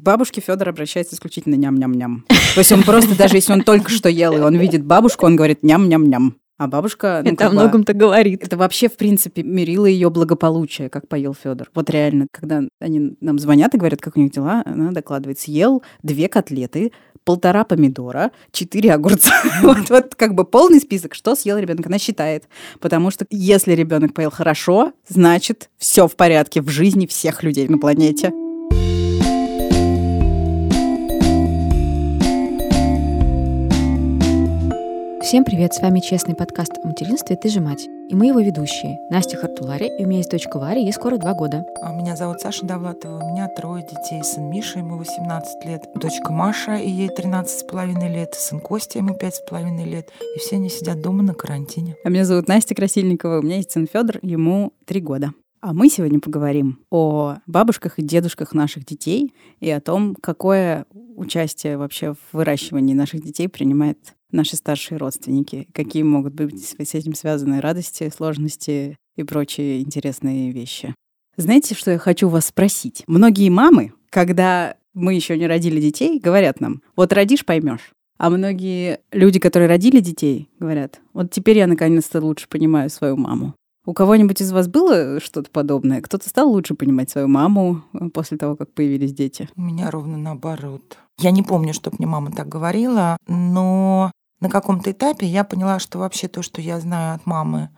К бабушке Федор обращается исключительно ням-ням-ням. То есть он просто, даже если он только что ел, и он видит бабушку, он говорит ням-ням-ням. А бабушка... Ну, это о многом-то говорит. Это вообще, в принципе, мерило ее благополучие, как поел Федор. Вот реально, когда они нам звонят и говорят, как у них дела, она докладывает, съел две котлеты, полтора помидора, четыре огурца. вот, вот как бы полный список, что съел ребенок. Она считает. Потому что если ребенок поел хорошо, значит, все в порядке в жизни всех людей на планете. Всем привет, с вами честный подкаст о материнстве «Ты же мать». И мы его ведущие. Настя Хартулари, и у меня есть дочка Варя, ей скоро два года. А меня зовут Саша Довлатова, у меня трое детей. Сын Миша, ему 18 лет, дочка Маша, и ей 13 с половиной лет, сын Костя, ему 5 с половиной лет. И все они сидят дома на карантине. А меня зовут Настя Красильникова, у меня есть сын Федор, ему три года. А мы сегодня поговорим о бабушках и дедушках наших детей и о том, какое участие вообще в выращивании наших детей принимает наши старшие родственники, какие могут быть с этим связаны радости, сложности и прочие интересные вещи. Знаете, что я хочу вас спросить? Многие мамы, когда мы еще не родили детей, говорят нам, вот родишь, поймешь. А многие люди, которые родили детей, говорят, вот теперь я наконец-то лучше понимаю свою маму. У кого-нибудь из вас было что-то подобное? Кто-то стал лучше понимать свою маму э, после того, как появились дети? У меня ровно наоборот. Я не помню, чтобы мне мама так говорила, но на каком-то этапе я поняла, что вообще то, что я знаю от мамы,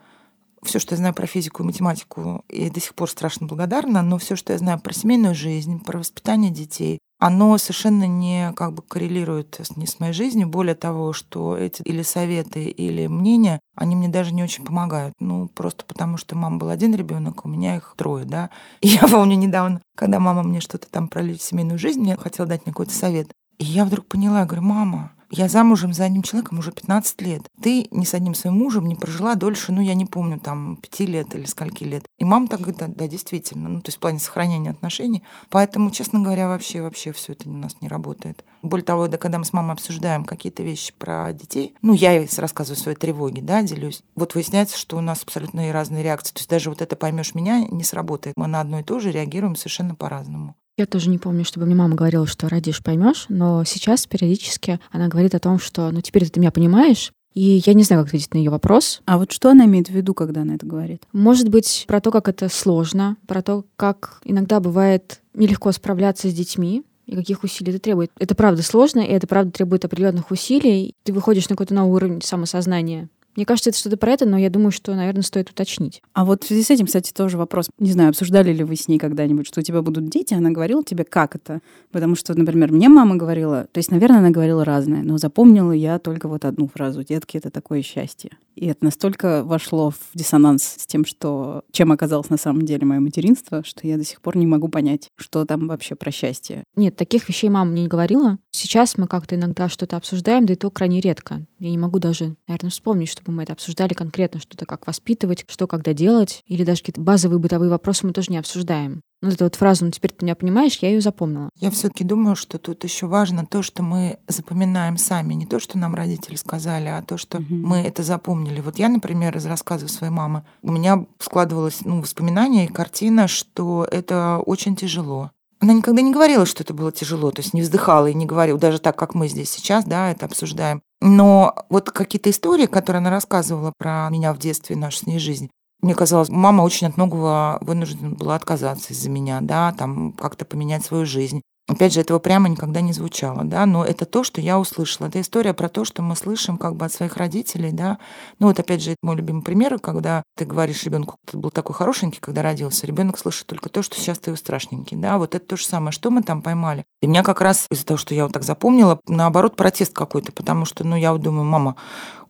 все, что я знаю про физику и математику, и до сих пор страшно благодарна, но все, что я знаю про семейную жизнь, про воспитание детей, оно совершенно не как бы коррелирует не с моей жизнью. Более того, что эти или советы, или мнения, они мне даже не очень помогают. Ну, просто потому что мама был один ребенок, у меня их трое, да. И я помню недавно, когда мама мне что-то там про семейную жизнь, мне хотела дать мне какой-то совет. И я вдруг поняла, я говорю, мама, я замужем за одним человеком уже 15 лет. Ты ни с одним своим мужем не прожила дольше, ну, я не помню, там, 5 лет или скольки лет. И мама так говорит, да, да, действительно, ну, то есть в плане сохранения отношений. Поэтому, честно говоря, вообще, вообще все это у нас не работает. Более того, да, когда мы с мамой обсуждаем какие-то вещи про детей, ну, я ей рассказываю свои тревоги, да, делюсь. Вот выясняется, что у нас абсолютно разные реакции. То есть даже вот это поймешь меня не сработает. Мы на одно и то же реагируем совершенно по-разному. Я тоже не помню, чтобы мне мама говорила, что родишь, поймешь, но сейчас периодически она говорит о том, что ну теперь ты меня понимаешь, и я не знаю, как ответить на ее вопрос. А вот что она имеет в виду, когда она это говорит? Может быть, про то, как это сложно, про то, как иногда бывает нелегко справляться с детьми, и каких усилий это требует. Это правда сложно, и это правда требует определенных усилий. Ты выходишь на какой-то новый уровень самосознания. Мне кажется, это что-то про это, но я думаю, что, наверное, стоит уточнить. А вот в связи с этим, кстати, тоже вопрос. Не знаю, обсуждали ли вы с ней когда-нибудь, что у тебя будут дети? Она говорила тебе, как это? Потому что, например, мне мама говорила, то есть, наверное, она говорила разное, но запомнила я только вот одну фразу. Детки — это такое счастье. И это настолько вошло в диссонанс с тем, что чем оказалось на самом деле мое материнство, что я до сих пор не могу понять, что там вообще про счастье. Нет, таких вещей мама мне не говорила. Сейчас мы как-то иногда что-то обсуждаем, да и то крайне редко. Я не могу даже, наверное, вспомнить, чтобы мы это обсуждали конкретно, что-то как воспитывать, что когда делать, или даже какие-то базовые бытовые вопросы мы тоже не обсуждаем. Ну, эту вот фразу «ну, теперь ты меня понимаешь», я ее запомнила. Я все таки думаю, что тут еще важно то, что мы запоминаем сами. Не то, что нам родители сказали, а то, что угу. мы это запомнили. Вот я, например, из рассказов своей мамы, у меня складывалось ну, воспоминание и картина, что это очень тяжело. Она никогда не говорила, что это было тяжело, то есть не вздыхала и не говорила, даже так, как мы здесь сейчас, да, это обсуждаем. Но вот какие-то истории, которые она рассказывала про меня в детстве, нашу с ней жизнь, мне казалось, мама очень от многого вынуждена была отказаться из-за меня, да, там как-то поменять свою жизнь. Опять же, этого прямо никогда не звучало, да, но это то, что я услышала. Это история про то, что мы слышим как бы от своих родителей, да. Ну вот опять же, мой любимый пример, когда ты говоришь ребенку, ты был такой хорошенький, когда родился, ребенок слышит только то, что сейчас ты страшненький, да, вот это то же самое, что мы там поймали. И меня как раз из-за того, что я вот так запомнила, наоборот, протест какой-то, потому что, ну, я вот думаю, мама,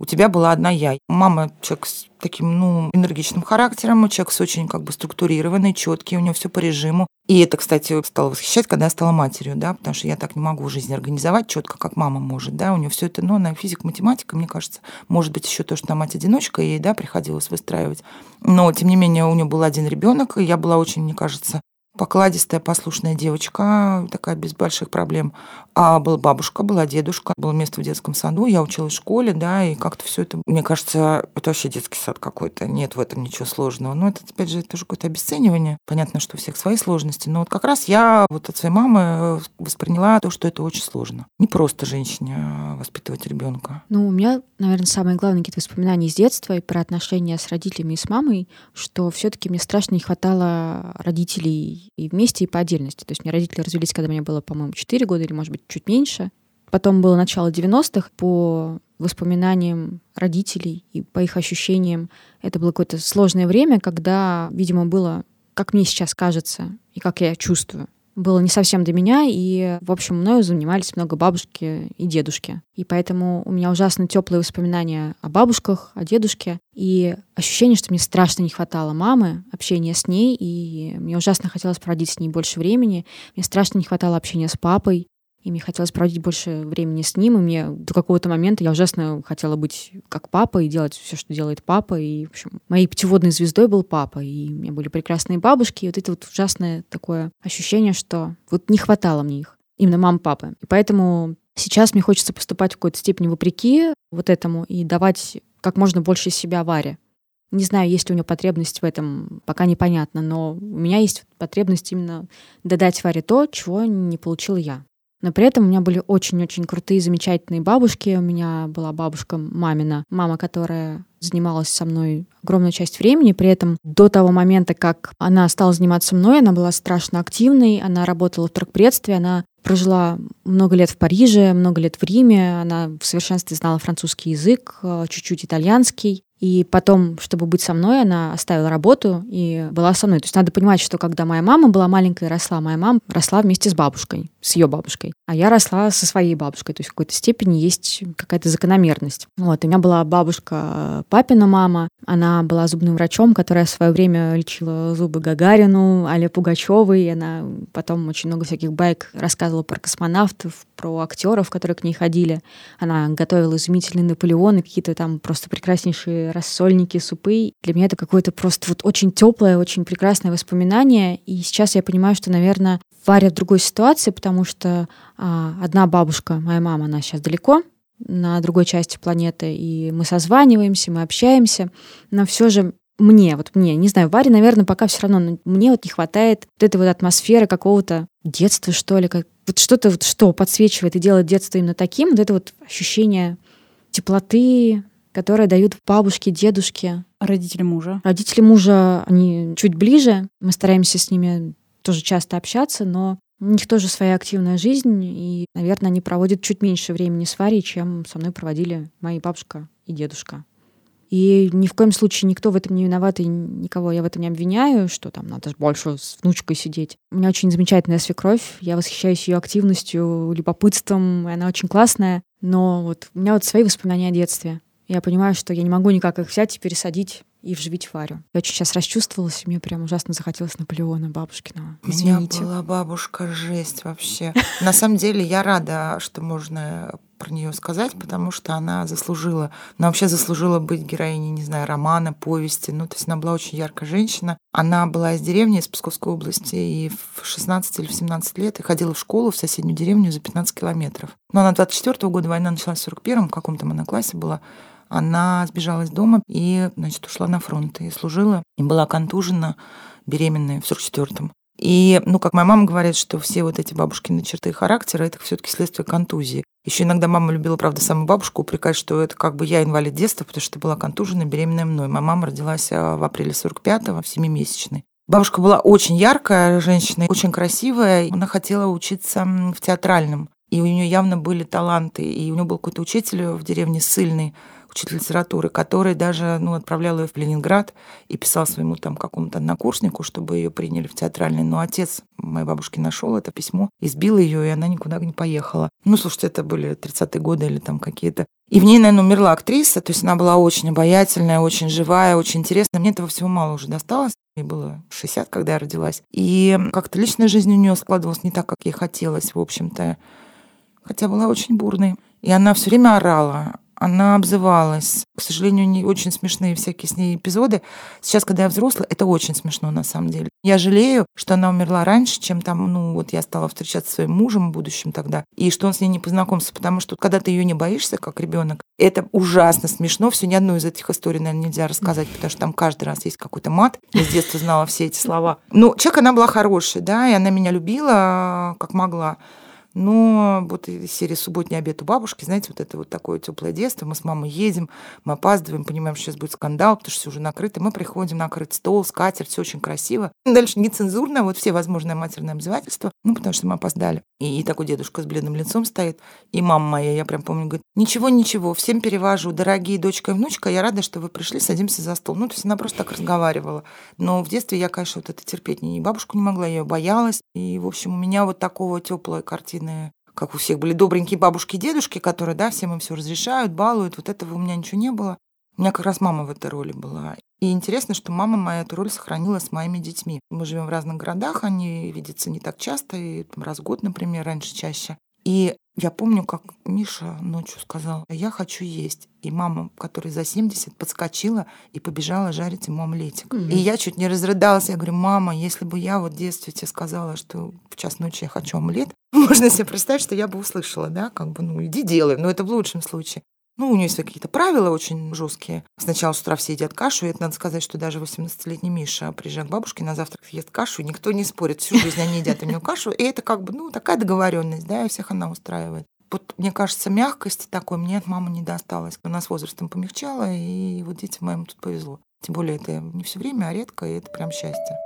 у тебя была одна я. Мама человек с таким, ну, энергичным характером, человек с очень как бы структурированный, четкий, у него все по режиму. И это, кстати, стало восхищать, когда я стала матерью, да, потому что я так не могу жизнь организовать четко, как мама может, да, у нее все это, ну, на физик, математика, мне кажется, может быть, еще то, что она мать-одиночка, ей, да, приходилось выстраивать. Но, тем не менее, у нее был один ребенок, и я была очень, мне кажется, покладистая, послушная девочка, такая без больших проблем. А была бабушка, была дедушка, было место в детском саду, я училась в школе, да, и как-то все это, мне кажется, это вообще детский сад какой-то, нет в этом ничего сложного. Но это, опять же, тоже какое-то обесценивание. Понятно, что у всех свои сложности, но вот как раз я вот от своей мамы восприняла то, что это очень сложно. Не просто женщине а воспитывать ребенка. Ну, у меня, наверное, самое главное какие-то воспоминания из детства и про отношения с родителями и с мамой, что все-таки мне страшно не хватало родителей и вместе, и по отдельности. То есть мне родители развелись, когда мне было, по-моему, 4 года или, может быть, чуть меньше. Потом было начало 90-х. По воспоминаниям родителей и по их ощущениям, это было какое-то сложное время, когда, видимо, было, как мне сейчас кажется, и как я чувствую, было не совсем до меня, и, в общем, мною занимались много бабушки и дедушки. И поэтому у меня ужасно теплые воспоминания о бабушках, о дедушке, и ощущение, что мне страшно не хватало мамы, общения с ней, и мне ужасно хотелось проводить с ней больше времени, мне страшно не хватало общения с папой, и мне хотелось проводить больше времени с ним, и мне до какого-то момента я ужасно хотела быть как папа и делать все, что делает папа. И, в общем, моей путеводной звездой был папа, и у меня были прекрасные бабушки, и вот это вот ужасное такое ощущение, что вот не хватало мне их, именно мам, папы. И поэтому сейчас мне хочется поступать в какой-то степени вопреки вот этому и давать как можно больше себя Варе. Не знаю, есть ли у нее потребность в этом, пока непонятно, но у меня есть потребность именно додать Варе то, чего не получила я. Но при этом у меня были очень-очень крутые, замечательные бабушки. У меня была бабушка мамина, мама, которая занималась со мной огромную часть времени. При этом до того момента, как она стала заниматься мной, она была страшно активной. Она работала в торгпредстве, она прожила много лет в Париже, много лет в Риме. Она в совершенстве знала французский язык, э, чуть-чуть итальянский. И потом, чтобы быть со мной, она оставила работу и была со мной. То есть надо понимать, что когда моя мама была маленькая и росла, моя мама росла вместе с бабушкой, с ее бабушкой. А я росла со своей бабушкой. То есть в какой-то степени есть какая-то закономерность. Вот. У меня была бабушка папина мама. Она была зубным врачом, которая в свое время лечила зубы Гагарину, Али Пугачевой. И она потом очень много всяких байк рассказывала про космонавтов, про актеров, которые к ней ходили. Она готовила изумительные Наполеоны, какие-то там просто прекраснейшие рассольники, супы. Для меня это какое-то просто вот очень теплое, очень прекрасное воспоминание. И сейчас я понимаю, что, наверное, Варя в другой ситуации, потому что а, одна бабушка, моя мама, она сейчас далеко, на другой части планеты, и мы созваниваемся, мы общаемся, но все же мне, вот мне, не знаю, Варе, наверное, пока все равно, но мне вот не хватает вот этой вот атмосферы какого-то детства, что ли, как вот что-то вот что подсвечивает и делает детство именно таким, вот это вот ощущение теплоты, которое дают бабушки, дедушки. Родители мужа. Родители мужа, они чуть ближе, мы стараемся с ними тоже часто общаться, но у них тоже своя активная жизнь, и, наверное, они проводят чуть меньше времени с Варей, чем со мной проводили мои бабушка и дедушка. И ни в коем случае никто в этом не виноват, и никого я в этом не обвиняю, что там надо больше с внучкой сидеть. У меня очень замечательная свекровь, я восхищаюсь ее активностью, любопытством, и она очень классная. Но вот у меня вот свои воспоминания о детстве. Я понимаю, что я не могу никак их взять и пересадить и вживить Варю. Я очень сейчас расчувствовалась, и мне прям ужасно захотелось Наполеона Бабушкина. Извините. У меня была бабушка жесть вообще. На самом деле я рада, что можно про нее сказать, потому что она заслужила, она вообще заслужила быть героиней, не знаю, романа, повести. Ну, то есть она была очень яркая женщина. Она была из деревни, из Псковской области, и в 16 или в 17 лет и ходила в школу в соседнюю деревню за 15 километров. Но она 24 -го года, война началась в 41-м, в каком-то она классе была, она сбежала из дома и, значит, ушла на фронт и служила, и была контужена беременная в 44-м. И, ну, как моя мама говорит, что все вот эти бабушкины черты характера, это все-таки следствие контузии. Еще иногда мама любила, правда, саму бабушку упрекать, что это как бы я инвалид детства, потому что была контужена, беременная мной. Моя мама родилась а, в апреле 45-го, в семимесячной. Бабушка была очень яркая женщина, очень красивая. Она хотела учиться в театральном. И у нее явно были таланты. И у нее был какой-то учитель в деревне Сыльный, учитель литературы, который даже ну, отправлял ее в Ленинград и писал своему там какому-то однокурснику, чтобы ее приняли в театральный. Но отец моей бабушки нашел это письмо, избил ее, и она никуда не поехала. Ну, слушайте, это были 30-е годы или там какие-то. И в ней, наверное, умерла актриса, то есть она была очень обаятельная, очень живая, очень интересная. Мне этого всего мало уже досталось. Ей было 60, когда я родилась. И как-то личная жизнь у нее складывалась не так, как ей хотелось, в общем-то. Хотя была очень бурной. И она все время орала она обзывалась. К сожалению, не очень смешные всякие с ней эпизоды. Сейчас, когда я взрослая, это очень смешно на самом деле. Я жалею, что она умерла раньше, чем там, ну, вот я стала встречаться со своим мужем будущим тогда, и что он с ней не познакомился, потому что когда ты ее не боишься, как ребенок, это ужасно смешно. Все ни одну из этих историй, наверное, нельзя рассказать, потому что там каждый раз есть какой-то мат. Я с детства знала все эти слова. Но человек, она была хорошая, да, и она меня любила, как могла. Но вот из серии «Субботний обед у бабушки», знаете, вот это вот такое теплое детство. Мы с мамой едем, мы опаздываем, понимаем, что сейчас будет скандал, потому что все уже накрыто. Мы приходим, накрыт стол, скатерть, все очень красиво. Дальше нецензурно, вот все возможные матерные обзывательства, ну, потому что мы опоздали. И, и такой дедушка с бледным лицом стоит, и мама моя, я прям помню, говорит, ничего, ничего, всем перевожу, дорогие дочка и внучка, я рада, что вы пришли, садимся за стол. Ну, то есть она просто так разговаривала. Но в детстве я, конечно, вот это терпеть не бабушку не могла, я ее боялась. И, в общем, у меня вот такого теплой картины спокойные, как у всех были добренькие бабушки и дедушки, которые, да, всем им все разрешают, балуют. Вот этого у меня ничего не было. У меня как раз мама в этой роли была. И интересно, что мама моя эту роль сохранила с моими детьми. Мы живем в разных городах, они видятся не так часто, и раз в год, например, раньше чаще. И я помню, как Миша ночью сказал, я хочу есть. И мама, которая за 70, подскочила и побежала жарить ему омлетик. Mm-hmm. И я чуть не разрыдалась. Я говорю, мама, если бы я вот в детстве тебе сказала, что в час ночи я хочу омлет, можно себе представить, что я бы услышала, да, как бы, ну, иди делай. Но это в лучшем случае. Ну, у нее есть какие-то правила очень жесткие. Сначала с утра все едят кашу, и это надо сказать, что даже 18-летний Миша, приезжая к бабушке, на завтрак ест кашу, и никто не спорит. Всю жизнь они едят у нее кашу, и это как бы, ну, такая договоренность, да, и всех она устраивает. Вот, мне кажется, мягкости такой мне от мамы не досталось. У нас возрастом помягчала, и вот детям моим тут повезло. Тем более это не все время, а редко, и это прям счастье.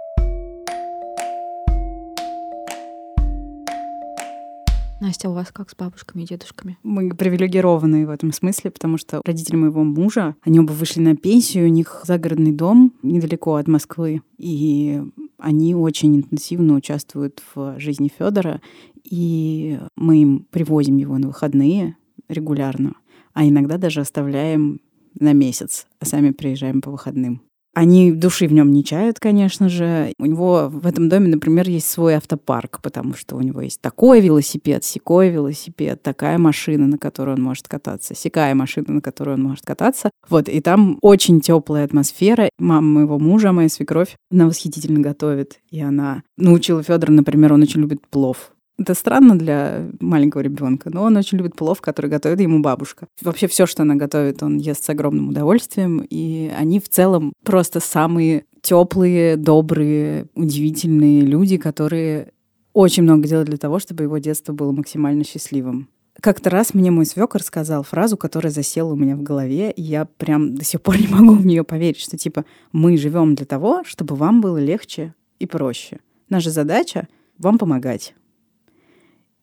Настя, у вас как с бабушками и дедушками? Мы привилегированные в этом смысле, потому что родители моего мужа, они оба вышли на пенсию, у них загородный дом недалеко от Москвы, и они очень интенсивно участвуют в жизни Федора, и мы им привозим его на выходные регулярно, а иногда даже оставляем на месяц, а сами приезжаем по выходным. Они души в нем не чают, конечно же. У него в этом доме, например, есть свой автопарк, потому что у него есть такой велосипед, секой велосипед, такая машина, на которой он может кататься, секая машина, на которой он может кататься. Вот, и там очень теплая атмосфера. Мама моего мужа, моя свекровь, она восхитительно готовит. И она научила Федора, например, он очень любит плов. Это странно для маленького ребенка, но он очень любит плов, который готовит ему бабушка. Вообще все, что она готовит, он ест с огромным удовольствием, и они в целом просто самые теплые, добрые, удивительные люди, которые очень много делают для того, чтобы его детство было максимально счастливым. Как-то раз мне мой свекор сказал фразу, которая засела у меня в голове, и я прям до сих пор не могу в нее поверить, что типа мы живем для того, чтобы вам было легче и проще. Наша задача вам помогать.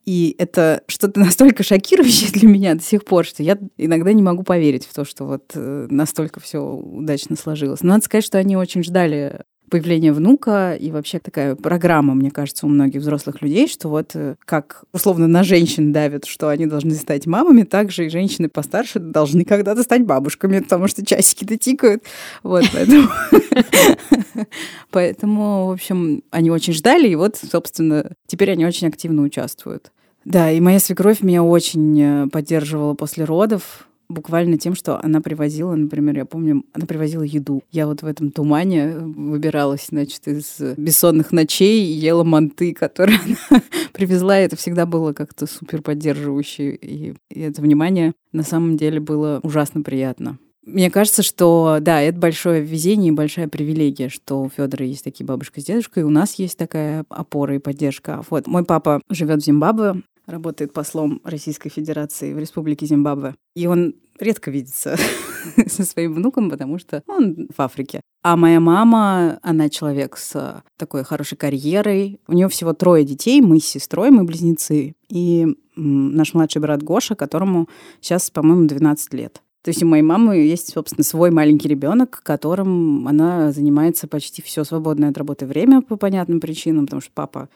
И это что-то настолько шокирующее для меня до сих пор, что я иногда не могу поверить в то, что вот э, настолько все удачно сложилось. Но надо сказать, что они очень ждали появления внука и вообще такая программа, мне кажется, у многих взрослых людей, что вот э, как условно на женщин давят, что они должны стать мамами, так же и женщины постарше должны когда-то стать бабушками, потому что часики-то тикают. Вот, поэтому... Поэтому, в общем, они очень ждали, и вот, собственно, теперь они очень активно участвуют. Да, и моя свекровь меня очень э, поддерживала после родов буквально тем, что она привозила, например, я помню, она привозила еду. Я вот в этом тумане выбиралась, значит, из бессонных ночей и ела манты, которые она привезла. И это всегда было как-то супер поддерживающе. И, и это внимание на самом деле было ужасно приятно. Мне кажется, что да, это большое везение и большая привилегия, что у Федора есть такие бабушка с дедушкой, и у нас есть такая опора и поддержка. Вот мой папа живет в Зимбабве, работает послом Российской Федерации в Республике Зимбабве. И он редко видится со своим внуком, потому что он в Африке. А моя мама, она человек с такой хорошей карьерой. У нее всего трое детей, мы с сестрой, мы близнецы. И наш младший брат Гоша, которому сейчас, по-моему, 12 лет. То есть у моей мамы есть, собственно, свой маленький ребенок, которым она занимается почти все свободное от работы время по понятным причинам, потому что папа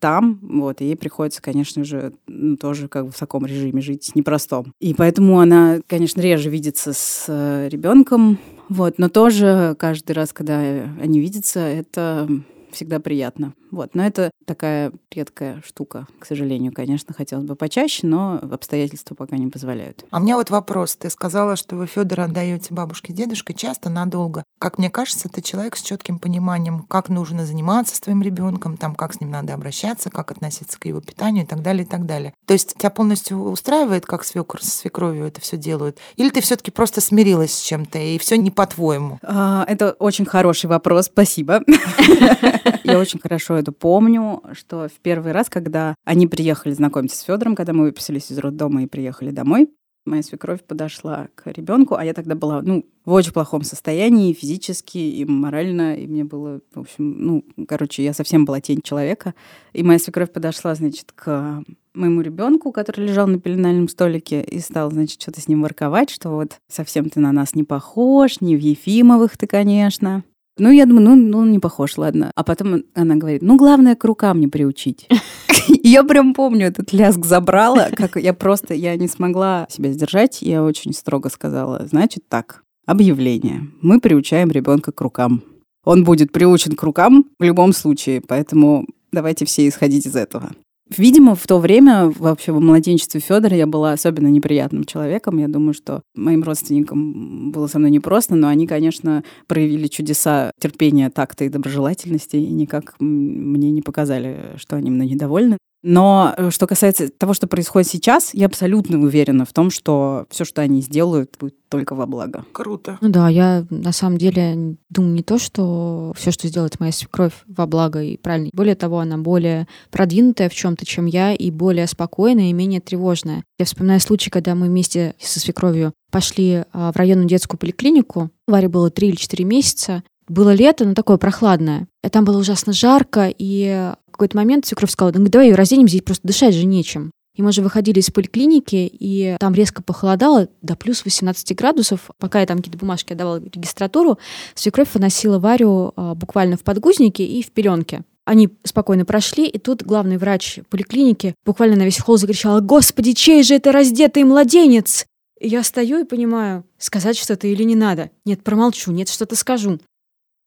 там, вот, и ей приходится, конечно же, ну, тоже как бы в таком режиме жить непростом. И поэтому она, конечно, реже видится с э, ребенком, вот, но тоже каждый раз, когда они видятся, это всегда приятно. Вот. Но это такая редкая штука, к сожалению. Конечно, хотелось бы почаще, но обстоятельства пока не позволяют. А у меня вот вопрос. Ты сказала, что вы Федора отдаете бабушке дедушке часто, надолго. Как мне кажется, ты человек с четким пониманием, как нужно заниматься с твоим ребенком, там, как с ним надо обращаться, как относиться к его питанию и так далее, и так далее. То есть тебя полностью устраивает, как свекр со свекровью это все делают? Или ты все-таки просто смирилась с чем-то, и все не по-твоему? А, это очень хороший вопрос, спасибо. Я очень хорошо это помню, что в первый раз, когда они приехали знакомиться с Федором, когда мы выписались из роддома и приехали домой, моя свекровь подошла к ребенку, а я тогда была, ну, в очень плохом состоянии физически и морально, и мне было, в общем, ну, короче, я совсем была тень человека. И моя свекровь подошла, значит, к моему ребенку, который лежал на пеленальном столике, и стал, значит, что-то с ним ворковать, что вот совсем ты на нас не похож, не в Ефимовых ты, конечно. Ну, я думаю, ну, ну, не похож, ладно. А потом она говорит, ну, главное, к рукам не приучить. Я прям помню, этот ляск забрала, как я просто, я не смогла себя сдержать, я очень строго сказала, значит так, объявление. Мы приучаем ребенка к рукам. Он будет приучен к рукам в любом случае, поэтому давайте все исходить из этого. Видимо, в то время, вообще в младенчестве Федора, я была особенно неприятным человеком. Я думаю, что моим родственникам было со мной непросто, но они, конечно, проявили чудеса терпения, такта и доброжелательности, и никак мне не показали, что они мной недовольны. Но э, что касается того, что происходит сейчас, я абсолютно уверена в том, что все, что они сделают, будет только во благо. Круто. Ну да, я на самом деле думаю не то, что все, что сделает моя свекровь во благо и правильно. Более того, она более продвинутая в чем-то, чем я, и более спокойная и менее тревожная. Я вспоминаю случай, когда мы вместе со свекровью пошли а, в районную детскую поликлинику. Варе было 3 или 4 месяца. Было лето, но такое прохладное. И там было ужасно жарко, и в какой-то момент свекровь сказала, ну давай ее разденем, здесь просто дышать же нечем. И мы же выходили из поликлиники, и там резко похолодало до плюс 18 градусов. Пока я там какие-то бумажки отдавала регистратуру, свекровь выносила Варю а, буквально в подгузнике и в пеленке. Они спокойно прошли, и тут главный врач поликлиники буквально на весь холл закричала «Господи, чей же это раздетый младенец?» И я стою и понимаю, сказать что-то или не надо. Нет, промолчу, нет, что-то скажу.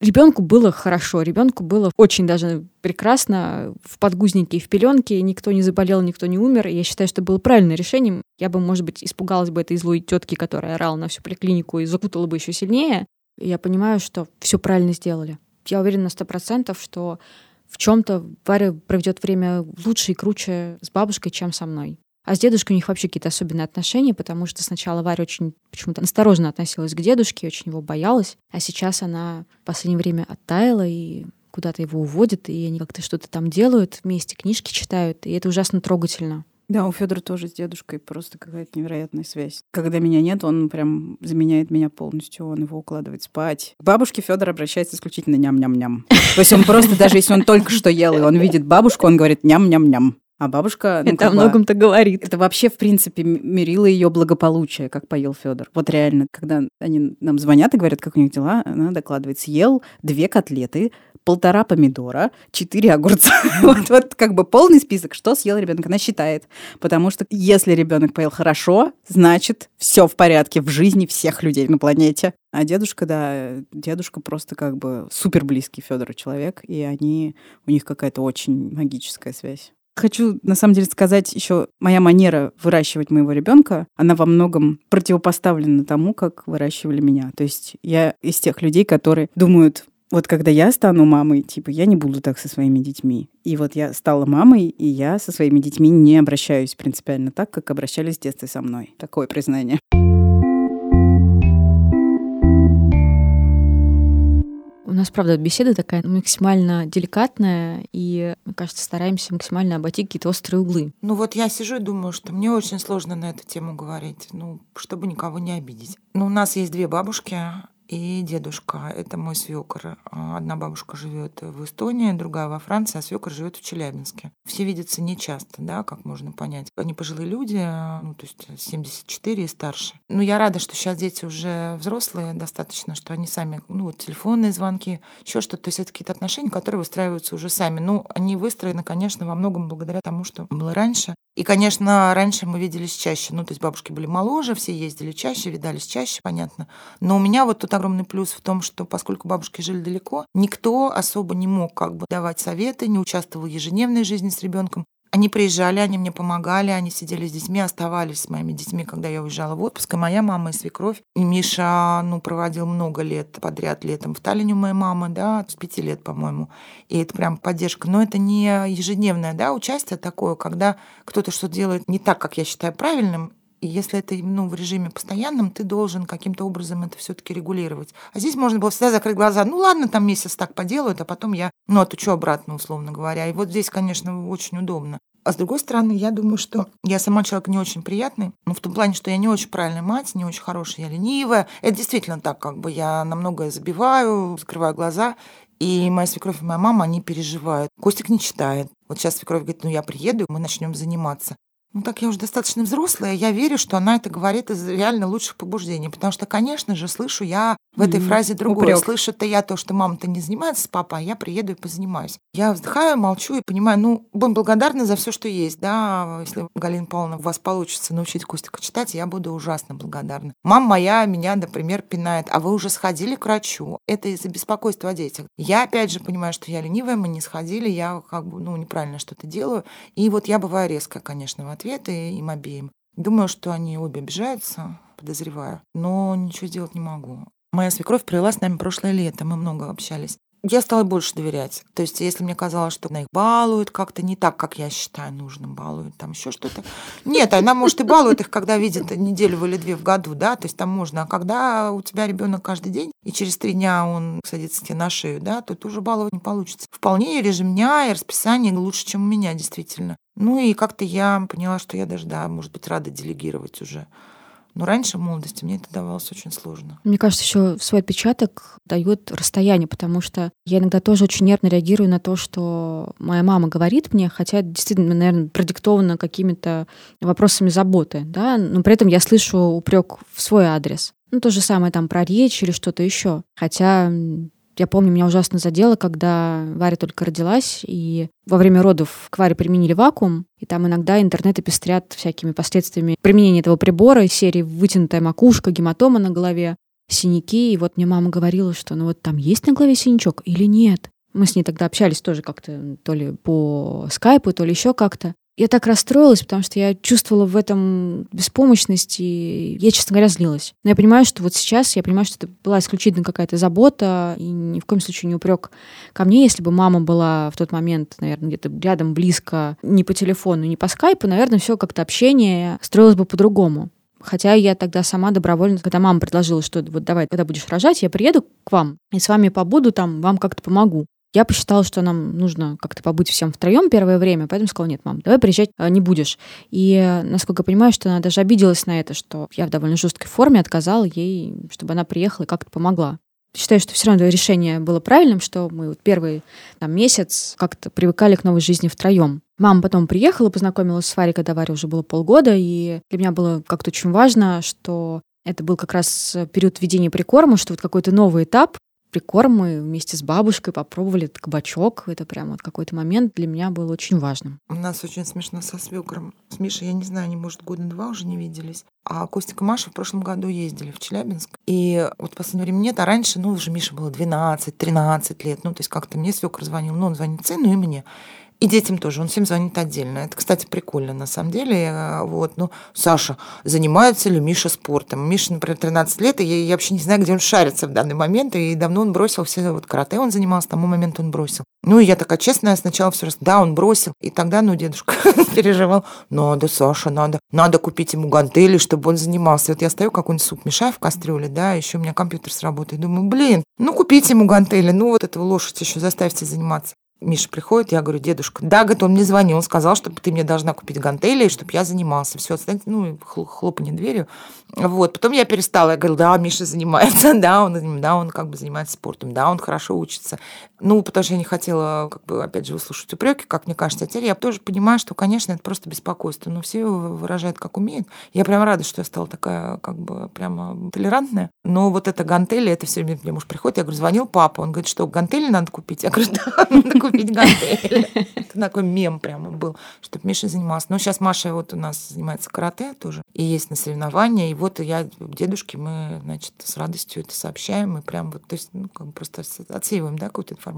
Ребенку было хорошо, ребенку было очень даже прекрасно в подгузнике и в пеленке, никто не заболел, никто не умер. И я считаю, что было правильным решением. Я бы, может быть, испугалась бы этой злой тетки, которая орала на всю поликлинику и закутала бы еще сильнее. И я понимаю, что все правильно сделали. Я уверена на сто процентов, что в чем-то Варя проведет время лучше и круче с бабушкой, чем со мной. А с дедушкой у них вообще какие-то особенные отношения, потому что сначала Варя очень почему-то осторожно относилась к дедушке, очень его боялась, а сейчас она в последнее время оттаяла и куда-то его уводит, и они как-то что-то там делают, вместе книжки читают, и это ужасно трогательно. Да, у Федора тоже с дедушкой просто какая-то невероятная связь. Когда меня нет, он прям заменяет меня полностью, он его укладывает спать. К бабушке Федор обращается исключительно ням-ням-ням. То есть он просто, даже если он только что ел, и он видит бабушку, он говорит ням-ням-ням. А бабушка... Ну, это о многом-то говорит. Это вообще, в принципе, мерило ее благополучие, как поел Федор. Вот реально, когда они нам звонят и говорят, как у них дела, она докладывает, съел две котлеты, полтора помидора, четыре огурца. вот, вот как бы полный список, что съел ребенок. Она считает. Потому что если ребенок поел хорошо, значит, все в порядке в жизни всех людей на планете. А дедушка, да, дедушка просто как бы супер близкий Федору человек, и они, у них какая-то очень магическая связь. Хочу, на самом деле, сказать еще, моя манера выращивать моего ребенка, она во многом противопоставлена тому, как выращивали меня. То есть я из тех людей, которые думают, вот когда я стану мамой, типа, я не буду так со своими детьми. И вот я стала мамой, и я со своими детьми не обращаюсь принципиально так, как обращались в детстве со мной. Такое признание. Нас, правда, беседа такая максимально деликатная, и, мне кажется, стараемся максимально обойти какие-то острые углы. Ну вот я сижу и думаю, что мне очень сложно на эту тему говорить, ну, чтобы никого не обидеть. Ну, у нас есть две бабушки, и дедушка. Это мой свекор. А, одна бабушка живет в Эстонии, другая во Франции, а свекор живет в Челябинске. Все видятся нечасто, да, как можно понять. Они пожилые люди, ну, то есть 74 и старше. Ну, я рада, что сейчас дети уже взрослые достаточно, что они сами, ну, вот телефонные звонки, еще что-то. То есть это какие-то отношения, которые выстраиваются уже сами. Ну, они выстроены, конечно, во многом благодаря тому, что было раньше. И, конечно, раньше мы виделись чаще. Ну, то есть бабушки были моложе, все ездили чаще, видались чаще, понятно. Но у меня вот тут огромный плюс в том, что поскольку бабушки жили далеко, никто особо не мог как бы давать советы, не участвовал в ежедневной жизни с ребенком. Они приезжали, они мне помогали, они сидели с детьми, оставались с моими детьми, когда я уезжала в отпуск. И моя мама и свекровь. И Миша, ну, проводил много лет подряд летом в Таллине у моей мамы, да, с пяти лет, по-моему. И это прям поддержка. Но это не ежедневное, да, участие такое, когда кто-то что-то делает не так, как я считаю правильным, и если это ну, в режиме постоянном, ты должен каким-то образом это все-таки регулировать. А здесь можно было всегда закрыть глаза. Ну ладно, там месяц так поделают, а потом я ну, отучу обратно, условно говоря. И вот здесь, конечно, очень удобно. А с другой стороны, я думаю, что я сама человек не очень приятный, ну, в том плане, что я не очень правильная мать, не очень хорошая, я ленивая. Это действительно так, как бы я на многое забиваю, закрываю глаза, и моя свекровь и моя мама, они переживают. Костик не читает. Вот сейчас свекровь говорит, ну я приеду, мы начнем заниматься. Ну, так я уже достаточно взрослая, я верю, что она это говорит из реально лучших побуждений. Потому что, конечно же, слышу я в этой mm-hmm. фразе другое. Упрек. Слышу-то я то, что мама-то не занимается с папой, а я приеду и позанимаюсь. Я вздыхаю, молчу и понимаю, ну, будем благодарны за все, что есть, да. Если, Галина Павловна, у вас получится научить Костика читать, я буду ужасно благодарна. Мама моя меня, например, пинает, а вы уже сходили к врачу. Это из-за беспокойства о детях. Я, опять же, понимаю, что я ленивая, мы не сходили, я как бы, ну, неправильно что-то делаю. И вот я бываю резкая, конечно, в ответы им обеим. Думаю, что они обе обижаются, подозреваю, но ничего сделать не могу. Моя свекровь провела с нами прошлое лето, мы много общались. Я стала больше доверять. То есть, если мне казалось, что она их балует как-то не так, как я считаю нужным, балует там еще что-то. Нет, она, может, и балует их, когда видит неделю или две в году, да, то есть там можно. А когда у тебя ребенок каждый день, и через три дня он садится тебе на шею, да, то ты уже баловать не получится. Вполне режим дня и расписание лучше, чем у меня, действительно. Ну и как-то я поняла, что я даже, да, может быть, рада делегировать уже. Но раньше, в молодости, мне это давалось очень сложно. Мне кажется, еще свой отпечаток дает расстояние, потому что я иногда тоже очень нервно реагирую на то, что моя мама говорит мне, хотя действительно, наверное, продиктовано какими-то вопросами заботы, да, но при этом я слышу упрек в свой адрес. Ну, то же самое там про речь или что-то еще. Хотя я помню, меня ужасно задело, когда Варя только родилась, и во время родов к Варе применили вакуум, и там иногда интернеты пестрят всякими последствиями применения этого прибора серии вытянутая макушка, гематома на голове, синяки. И вот мне мама говорила, что ну вот там есть на голове синячок или нет. Мы с ней тогда общались тоже как-то то ли по скайпу, то ли еще как-то. Я так расстроилась, потому что я чувствовала в этом беспомощность, и я, честно говоря, злилась. Но я понимаю, что вот сейчас, я понимаю, что это была исключительно какая-то забота, и ни в коем случае не упрек ко мне. Если бы мама была в тот момент, наверное, где-то рядом, близко, не по телефону, не по скайпу, наверное, все как-то общение строилось бы по-другому. Хотя я тогда сама добровольно, когда мама предложила, что вот давай, когда будешь рожать, я приеду к вам и с вами побуду там, вам как-то помогу. Я посчитала, что нам нужно как-то побыть всем втроем первое время, поэтому сказала, нет, мам, давай приезжать э, не будешь. И, э, насколько я понимаю, что она даже обиделась на это, что я в довольно жесткой форме отказала ей, чтобы она приехала и как-то помогла. Считаю, что все равно решение было правильным, что мы вот первый там, месяц как-то привыкали к новой жизни втроем. Мама потом приехала, познакомилась с Варей, когда Варе уже было полгода, и для меня было как-то очень важно, что это был как раз период введения прикорма, что вот какой-то новый этап, прикорм мы вместе с бабушкой попробовали этот кабачок. Это прям вот какой-то момент для меня был очень важным. У нас очень смешно со свекром. С Мишей, я не знаю, они, может, года два уже не виделись. А Костик и Маша в прошлом году ездили в Челябинск. И вот в последнее время нет, а раньше, ну, уже Миша было 12-13 лет. Ну, то есть как-то мне свекр звонил, ну, он звонит сыну и мне. И детям тоже. Он всем звонит отдельно. Это, кстати, прикольно на самом деле. Э, вот. Ну, Саша, занимается ли Миша спортом? Миша, например, 13 лет, и я, я вообще не знаю, где он шарится в данный момент. И давно он бросил все. Вот карате он занимался, тому моменту он бросил. Ну, и я такая честная, сначала все раз, да, он бросил. И тогда, ну, дедушка переживал, надо, Саша, надо, надо купить ему гантели, чтобы он занимался. Вот я стою, какой-нибудь суп мешаю в кастрюле, да, еще у меня компьютер сработает. Думаю, блин, ну, купите ему гантели, ну, вот эту лошадь еще заставьте заниматься. Миша приходит, я говорю, дедушка, да, говорит, он мне звонил, он сказал, что ты мне должна купить гантели, чтобы я занимался. Все, ну, хлопанье дверью. Вот, потом я перестала, я говорю, да, Миша занимается, да, он, да, он как бы занимается спортом, да, он хорошо учится. Ну, потому что я не хотела, как бы, опять же, услышать упреки, как мне кажется. А теперь я тоже понимаю, что, конечно, это просто беспокойство. Но все выражают, как умеют. Я прям рада, что я стала такая, как бы, прямо толерантная. Но вот это гантели, это все время мне муж приходит, я говорю, звонил папа. Он говорит, что, гантели надо купить? Я говорю, да, надо купить гантели. Это такой мем прямо был, чтобы Миша занимался. Но сейчас Маша вот у нас занимается карате тоже. И есть на соревнования. И вот я, дедушке, мы, значит, с радостью это сообщаем. И прям вот, то есть, ну, как бы просто отсеиваем, да, какую-то информацию.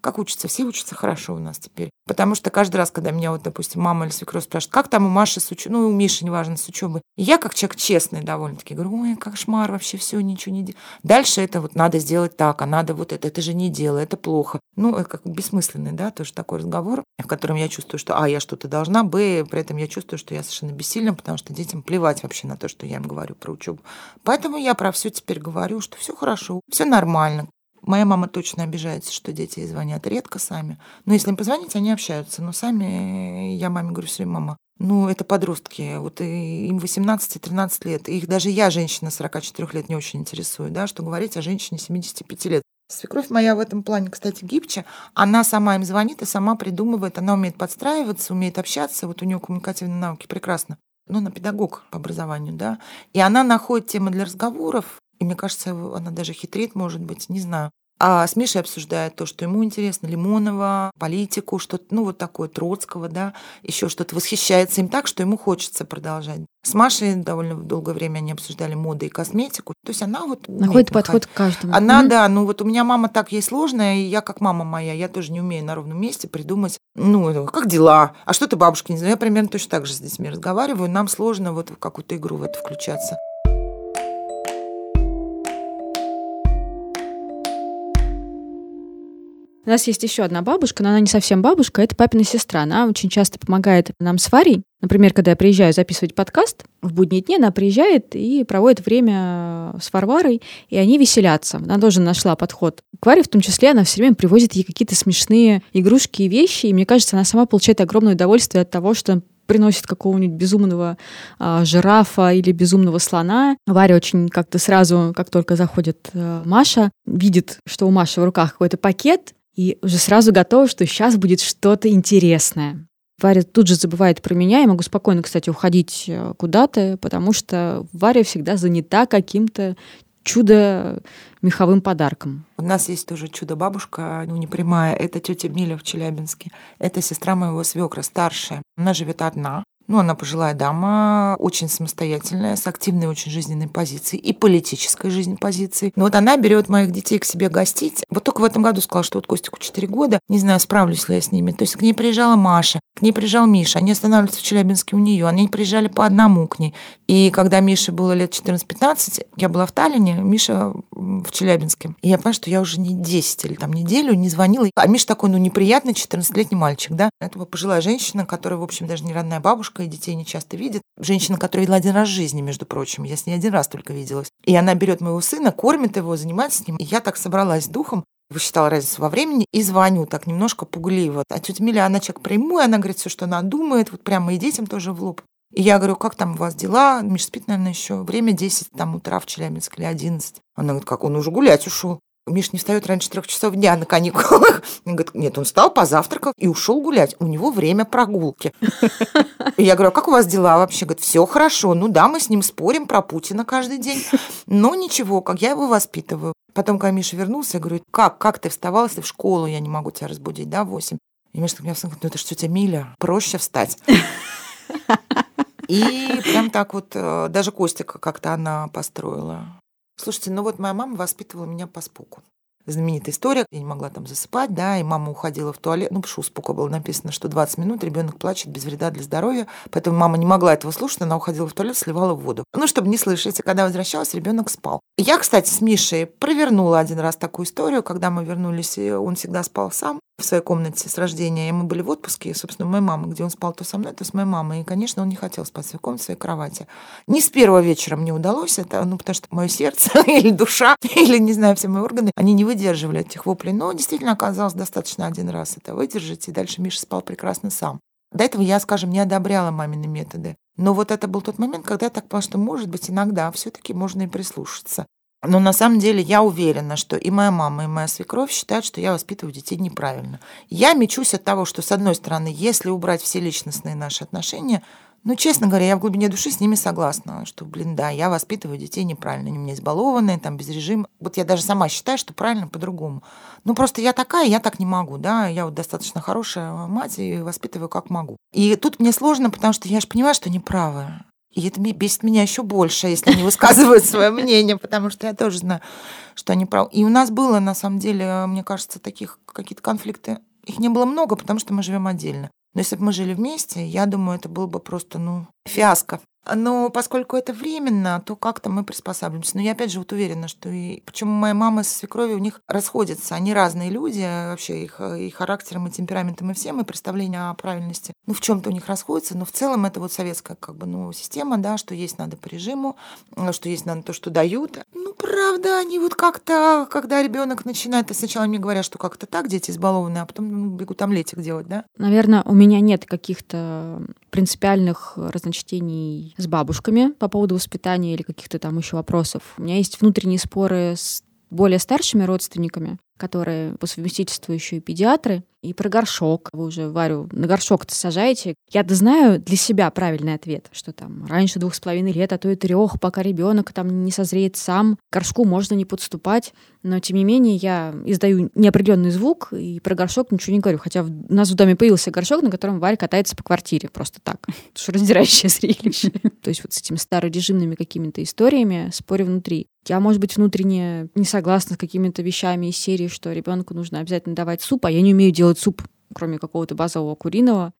Как учатся? Все учатся хорошо у нас теперь. Потому что каждый раз, когда меня вот, допустим, мама или свекровь спрашивает, как там у Маши с учебой, ну, у Миши, неважно, с учебой. Я, как человек честный довольно-таки, говорю, ой, кошмар, вообще все, ничего не делаю. Дальше это вот надо сделать так, а надо вот это, это же не дело, это плохо. Ну, это как бессмысленный, да, тоже такой разговор, в котором я чувствую, что, а, я что-то должна, б, при этом я чувствую, что я совершенно бессильна, потому что детям плевать вообще на то, что я им говорю про учебу. Поэтому я про все теперь говорю, что все хорошо, все нормально. Моя мама точно обижается, что дети звонят редко сами. Но если им позвонить, они общаются. Но сами я маме говорю все мама, ну, это подростки, вот им 18-13 лет. Их даже я, женщина 44 лет, не очень интересую, да, что говорить о женщине 75 лет. Свекровь моя в этом плане, кстати, гибче. Она сама им звонит и сама придумывает. Она умеет подстраиваться, умеет общаться. Вот у нее коммуникативные навыки прекрасно. Ну, она педагог по образованию, да. И она находит темы для разговоров, мне кажется, она даже хитрит, может быть, не знаю. А с Мишей обсуждает то, что ему интересно, Лимонова, политику, что-то, ну, вот такое, Троцкого, да, еще что-то, восхищается им так, что ему хочется продолжать. С Машей довольно долгое время они обсуждали моды и косметику. То есть она вот... Находит подход к каждому. Она, mm-hmm. да, ну вот у меня мама так ей сложная, и я как мама моя, я тоже не умею на ровном месте придумать, ну, как дела, а что ты бабушки не знаю. Я примерно точно так же с детьми разговариваю, нам сложно вот в какую-то игру в это включаться. У нас есть еще одна бабушка, но она не совсем бабушка, это папина сестра. Она очень часто помогает нам с Варей. Например, когда я приезжаю записывать подкаст, в будние дни она приезжает и проводит время с Варварой, и они веселятся. Она тоже нашла подход к Варе, в том числе она все время привозит ей какие-то смешные игрушки и вещи, и мне кажется, она сама получает огромное удовольствие от того, что приносит какого-нибудь безумного а, жирафа или безумного слона. Варя очень как-то сразу, как только заходит а, Маша, видит, что у Маши в руках какой-то пакет, и уже сразу готова, что сейчас будет что-то интересное. Варя тут же забывает про меня. Я могу спокойно, кстати, уходить э, куда-то, потому что Варя всегда занята каким-то чудо меховым подарком. У нас есть тоже чудо-бабушка, ну не прямая, это тетя Миля в Челябинске. Это сестра моего свекра, старшая. Она живет одна. Ну, она пожилая дама, очень самостоятельная, с активной очень жизненной позицией и политической жизненной позицией. Но вот она берет моих детей к себе гостить. Вот только в этом году сказала, что вот Костику 4 года, не знаю, справлюсь ли я с ними. То есть к ней приезжала Маша, к ней приезжал Миша, они останавливаются в Челябинске у нее, они приезжали по одному к ней. И когда Мише было лет 14-15, я была в Таллине, Миша в Челябинске. И я поняла, что я уже не 10 или там неделю не звонила. А Миша такой, ну, неприятный 14-летний мальчик, да. Это была пожилая женщина, которая, в общем, даже не родная бабушка, и детей не часто видит. Женщина, которая видела один раз в жизни, между прочим. Я с ней один раз только виделась. И она берет моего сына, кормит его, занимается с ним. И я так собралась с духом, высчитала разницу во времени и звоню так немножко пугливо. А тетя Миля, она человек прямой, она говорит все, что она думает, вот прямо и детям тоже в лоб. И я говорю, как там у вас дела? Миша спит, наверное, еще. Время 10 там утра в Челябинске или 11. Она говорит, как он уже гулять ушел. Миш не встает раньше трех часов дня на каникулах. Он говорит, нет, он встал, позавтракал и ушел гулять. У него время прогулки. И я говорю, а как у вас дела вообще? Говорит, все хорошо. Ну да, мы с ним спорим про Путина каждый день. Но ничего, как я его воспитываю. Потом, когда Миша вернулся, я говорю, как, как ты вставал, если в школу я не могу тебя разбудить, да, в 8? И Миша меня говорит, ну это что, тетя Миля, проще встать. И прям так вот, э, даже Костика как-то она построила. Слушайте, ну вот моя мама воспитывала меня по спуку. Знаменитая история, я не могла там засыпать, да, и мама уходила в туалет, ну, потому что у спука было написано, что 20 минут ребенок плачет без вреда для здоровья, поэтому мама не могла этого слушать, она уходила в туалет, сливала воду. Ну, чтобы не слышать, и когда возвращалась, ребенок спал. Я, кстати, с Мишей провернула один раз такую историю, когда мы вернулись, и он всегда спал сам, в своей комнате с рождения, и мы были в отпуске, собственно, у моей мамы, где он спал то со мной, то с моей мамой. И, конечно, он не хотел спать в своей комнате, в своей кровати. Не с первого вечера мне удалось это, ну, потому что мое сердце или душа, или, не знаю, все мои органы, они не выдерживали этих воплей. Но действительно оказалось достаточно один раз это выдержать, и дальше Миша спал прекрасно сам. До этого я, скажем, не одобряла мамины методы. Но вот это был тот момент, когда я так поняла, что, может быть, иногда все таки можно и прислушаться. Но на самом деле я уверена, что и моя мама, и моя свекровь считают, что я воспитываю детей неправильно. Я мечусь от того, что, с одной стороны, если убрать все личностные наши отношения, ну, честно говоря, я в глубине души с ними согласна, что, блин, да, я воспитываю детей неправильно, они у меня избалованные, там, без режима. Вот я даже сама считаю, что правильно по-другому. Ну, просто я такая, я так не могу, да, я вот достаточно хорошая мать и воспитываю как могу. И тут мне сложно, потому что я же понимаю, что неправы. И это бесит меня еще больше, если они высказывают свое мнение, потому что я тоже знаю, что они правы. И у нас было, на самом деле, мне кажется, таких какие-то конфликты. Их не было много, потому что мы живем отдельно. Но если бы мы жили вместе, я думаю, это было бы просто, ну, фиаско. Но поскольку это временно, то как-то мы приспосабливаемся. Но я опять же вот уверена, что и почему моя мама со свекровью у них расходятся. Они разные люди, вообще их и характером, и темпераментом, и всем, и представление о правильности. Ну, в чем-то у них расходятся, но в целом это вот советская как бы, ну, система, да, что есть надо по режиму, что есть надо то, что дают. Ну, правда, они вот как-то, когда ребенок начинает, то сначала мне говорят, что как-то так, дети избалованные, а потом ну, бегут летик делать, да? Наверное, у меня нет каких-то принципиальных разночтений с бабушками по поводу воспитания или каких-то там еще вопросов. У меня есть внутренние споры с более старшими родственниками, которые по совместительству еще и педиатры. И про горшок. Вы уже Варю на горшок-то сажаете. Я-то знаю для себя правильный ответ, что там раньше двух с половиной лет, а то и трех, пока ребенок там не созреет сам. К горшку можно не подступать. Но, тем не менее, я издаю неопределенный звук и про горшок ничего не говорю. Хотя у нас в доме появился горшок, на котором Варя катается по квартире просто так. Это же раздирающее зрелище. То есть вот с этими старорежимными какими-то историями спорю внутри. Я, может быть, внутренне не согласна с какими-то вещами из серии, что ребенку нужно обязательно давать суп, а я не умею делать суп, кроме какого-то базового куриного.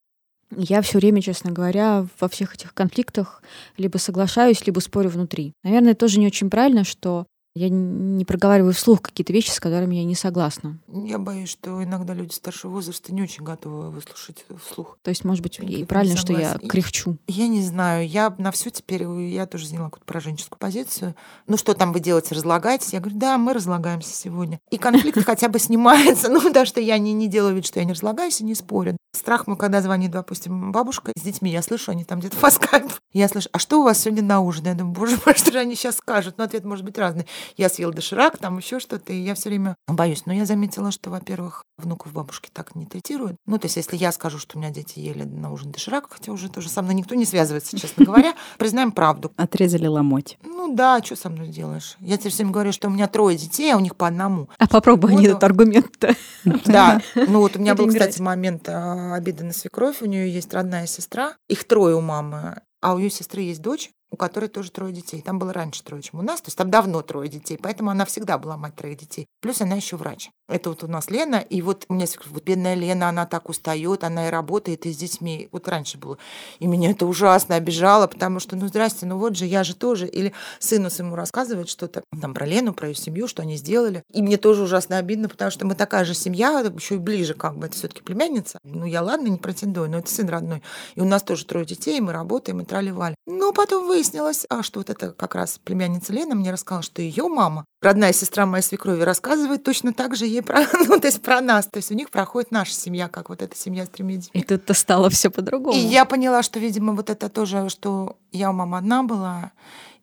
Я все время, честно говоря, во всех этих конфликтах либо соглашаюсь, либо спорю внутри. Наверное, тоже не очень правильно, что я не проговариваю вслух какие-то вещи, с которыми я не согласна. Я боюсь, что иногда люди старшего возраста не очень готовы выслушать вслух. То есть, может быть, и правильно, что я кряхчу. Я не знаю. Я на все теперь, я тоже заняла какую-то пораженческую позицию. Ну, что там вы делаете, разлагаетесь? Я говорю, да, мы разлагаемся сегодня. И конфликт хотя бы снимается. Ну, потому что я не, не делаю вид, что я не разлагаюсь и не спорю. Страх мой, когда звонит, допустим, бабушка с детьми, я слышу, они там где-то по скайпу. Я слышу, а что у вас сегодня на ужин? Я думаю, боже мой, что же они сейчас скажут? Но ответ может быть разный я съел доширак, там еще что-то, и я все время боюсь. Но я заметила, что, во-первых, внуков бабушки так не третируют. Ну, то есть, если я скажу, что у меня дети ели на ужин доширак, хотя уже тоже со мной никто не связывается, честно говоря, признаем правду. Отрезали ломоть. Ну да, что со мной сделаешь? Я тебе всем говорю, что у меня трое детей, а у них по одному. А попробуй они этот аргумент-то. Да. Ну вот у меня был, кстати, момент а, обиды на свекровь. У нее есть родная сестра. Их трое у мамы. А у ее сестры есть дочь, у которой тоже трое детей. Там было раньше трое, чем у нас. То есть там давно трое детей. Поэтому она всегда была мать троих детей. Плюс она еще врач. Это вот у нас Лена. И вот у меня вот бедная Лена, она так устает, она и работает, и с детьми. Вот раньше было. И меня это ужасно обижало, потому что, ну, здрасте, ну вот же, я же тоже. Или сыну своему рассказывает что-то там про Лену, про ее семью, что они сделали. И мне тоже ужасно обидно, потому что мы такая же семья, еще и ближе как бы. Это все таки племянница. Ну, я ладно, не претендую, но это сын родной. И у нас тоже трое детей, мы работаем, и трали-вали. Но потом выяснилось, а что вот это как раз племянница Лена мне рассказала, что ее мама, родная сестра моей свекрови, рассказывает точно так же ей про, ну, то есть про нас. То есть у них проходит наша семья, как вот эта семья с тремя детьми. И тут-то стало все по-другому. И я поняла, что, видимо, вот это тоже, что я у мамы одна была,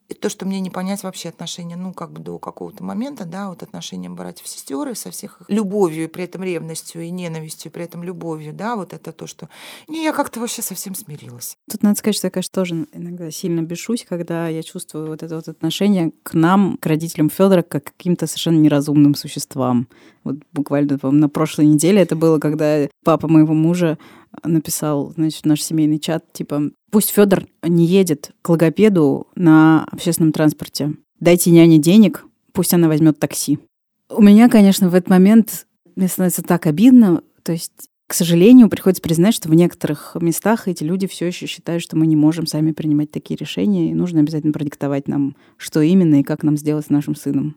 и то, что мне не понять вообще отношения, ну, как бы до какого-то момента, да, вот отношения братьев и сестер, со всех их любовью, при этом ревностью, и ненавистью, при этом любовью, да, вот это то, что... И я как-то вообще совсем смирилась. Тут надо сказать, что я, конечно, тоже иногда сильно бешусь, когда я чувствую вот это вот отношение к нам, к родителям Федора, как к каким-то совершенно неразумным существам. Вот буквально на прошлой неделе это было, когда папа моего мужа написал, значит, наш семейный чат, типа, пусть Федор не едет к логопеду на общественном транспорте. Дайте няне денег, пусть она возьмет такси. У меня, конечно, в этот момент мне становится так обидно. То есть, к сожалению, приходится признать, что в некоторых местах эти люди все еще считают, что мы не можем сами принимать такие решения, и нужно обязательно продиктовать нам, что именно и как нам сделать с нашим сыном.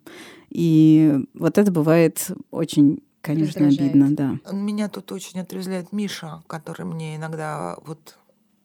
И вот это бывает очень Конечно, обидно, да. Меня тут очень отрезвляет Миша, который мне иногда вот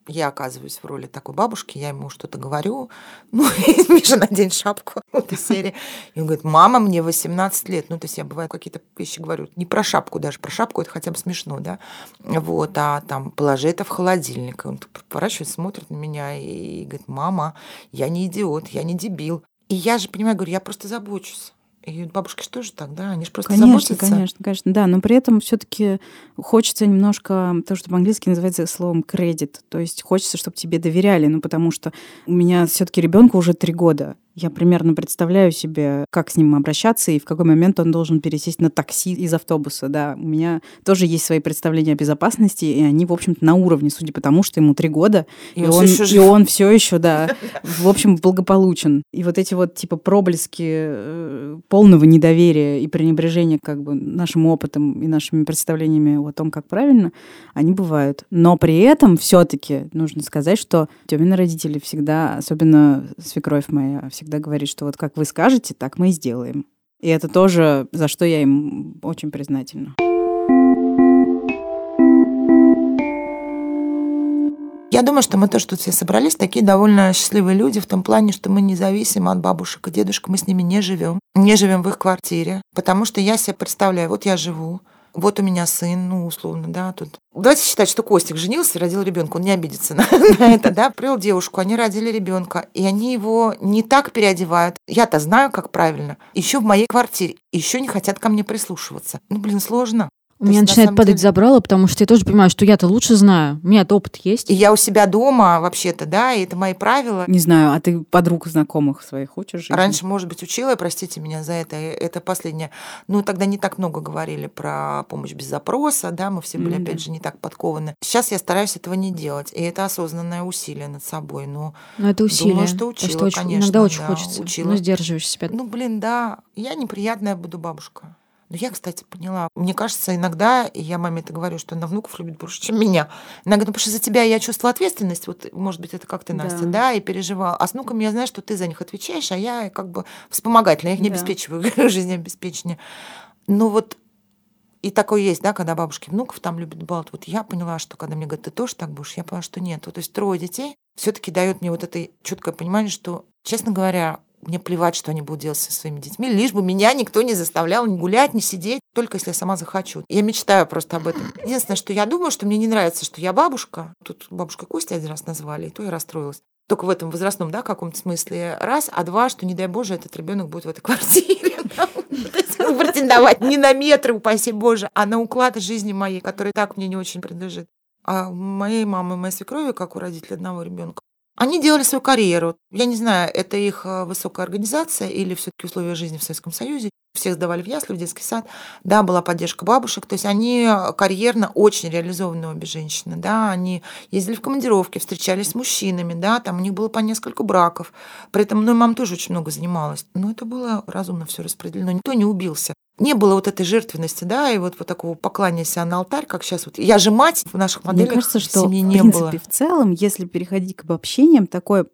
я оказываюсь в роли такой бабушки, я ему что-то говорю, ну, Миша, надень шапку, вот из серии. И он говорит, мама, мне 18 лет. Ну, то есть я, бывает, какие-то вещи говорю, не про шапку даже, про шапку это хотя бы смешно, да, вот, а там, положи это в холодильник. Он поворачивается, смотрит на меня и говорит, мама, я не идиот, я не дебил, И я же понимаю, говорю, я просто забочусь. И бабушки что же так, да? Они же просто конечно, заботятся. Конечно, конечно, да. Но при этом все таки хочется немножко то, что по-английски называется словом кредит. То есть хочется, чтобы тебе доверяли. Ну, потому что у меня все таки ребенку уже три года. Я примерно представляю себе, как с ним обращаться и в какой момент он должен пересесть на такси из автобуса. Да, у меня тоже есть свои представления о безопасности, и они, в общем-то, на уровне, судя по тому, что ему три года, и, и он, и он все еще, да, в общем, благополучен. И вот эти вот типа проблески э, полного недоверия и пренебрежения как бы нашим опытом и нашими представлениями о том, как правильно, они бывают. Но при этом все-таки нужно сказать, что Тёмины родители всегда, особенно свекровь моя, всегда всегда говорит, что вот как вы скажете, так мы и сделаем. И это тоже, за что я им очень признательна. Я думаю, что мы тоже тут все собрались, такие довольно счастливые люди в том плане, что мы независимы от бабушек и дедушек, мы с ними не живем, не живем в их квартире, потому что я себе представляю, вот я живу, вот у меня сын, ну, условно, да, тут. Давайте считать, что Костик женился, родил ребенка, он не обидится на, на это, да, привел девушку, они родили ребенка, и они его не так переодевают. Я-то знаю, как правильно. Еще в моей квартире, еще не хотят ко мне прислушиваться. Ну, блин, сложно. У меня начинает падать деле... забрало, потому что я тоже понимаю, что я-то лучше знаю. У меня-то опыт есть. И я у себя дома вообще-то, да, и это мои правила. Не знаю, а ты подруг знакомых своих учишь? Жизни? Раньше, может быть, учила, простите меня за это, это последнее. Ну, тогда не так много говорили про помощь без запроса, да, мы все были, mm-hmm. опять же, не так подкованы. Сейчас я стараюсь этого не делать, и это осознанное усилие над собой. Ну, Но это усилие. Думаю, что учила, что очень, конечно. Иногда очень да, хочется, учила. но сдерживаешь себя. Ну, блин, да, я неприятная буду бабушка. Но я, кстати, поняла. Мне кажется, иногда, и я маме это говорю, что она внуков любит больше, чем меня. Иногда, потому что за тебя я чувствовала ответственность. Вот, может быть, это как ты, Настя, да, да и переживала. А с внуками я знаю, что ты за них отвечаешь, а я как бы вспомогательная, я их не да. обеспечиваю жизнеобеспечение. Но вот и такое есть, да, когда бабушки внуков там любят балт. Вот я поняла, что когда мне говорят, ты тоже так будешь, я поняла, что нет. Вот, то есть трое детей все-таки дает мне вот это четкое понимание, что, честно говоря, мне плевать, что они будут делать со своими детьми, лишь бы меня никто не заставлял ни гулять, ни сидеть, только если я сама захочу. Я мечтаю просто об этом. Единственное, что я думаю, что мне не нравится, что я бабушка. Тут бабушка Костя один раз назвали, и то я расстроилась. Только в этом возрастном, да, каком-то смысле раз, а два, что, не дай Боже, этот ребенок будет в этой квартире. Претендовать не на метры, упаси Боже, а на уклад жизни моей, который так мне не очень принадлежит. А моей мамы моей свекрови, как у родителей одного ребенка, они делали свою карьеру. Я не знаю, это их э, высокая организация или все-таки условия жизни в Советском Союзе. Всех сдавали в ясли, в детский сад. Да, была поддержка бабушек. То есть они карьерно очень реализованные обе женщины. Да, они ездили в командировки, встречались с мужчинами. Да, там у них было по несколько браков. При этом мной мама тоже очень много занималась. Но это было разумно все распределено. Никто не убился не было вот этой жертвенности, да, и вот, вот такого поклания себя на алтарь, как сейчас вот. Я же мать в наших моделях Мне кажется, что семьи в не принципе, было. в целом, если переходить к обобщениям, такое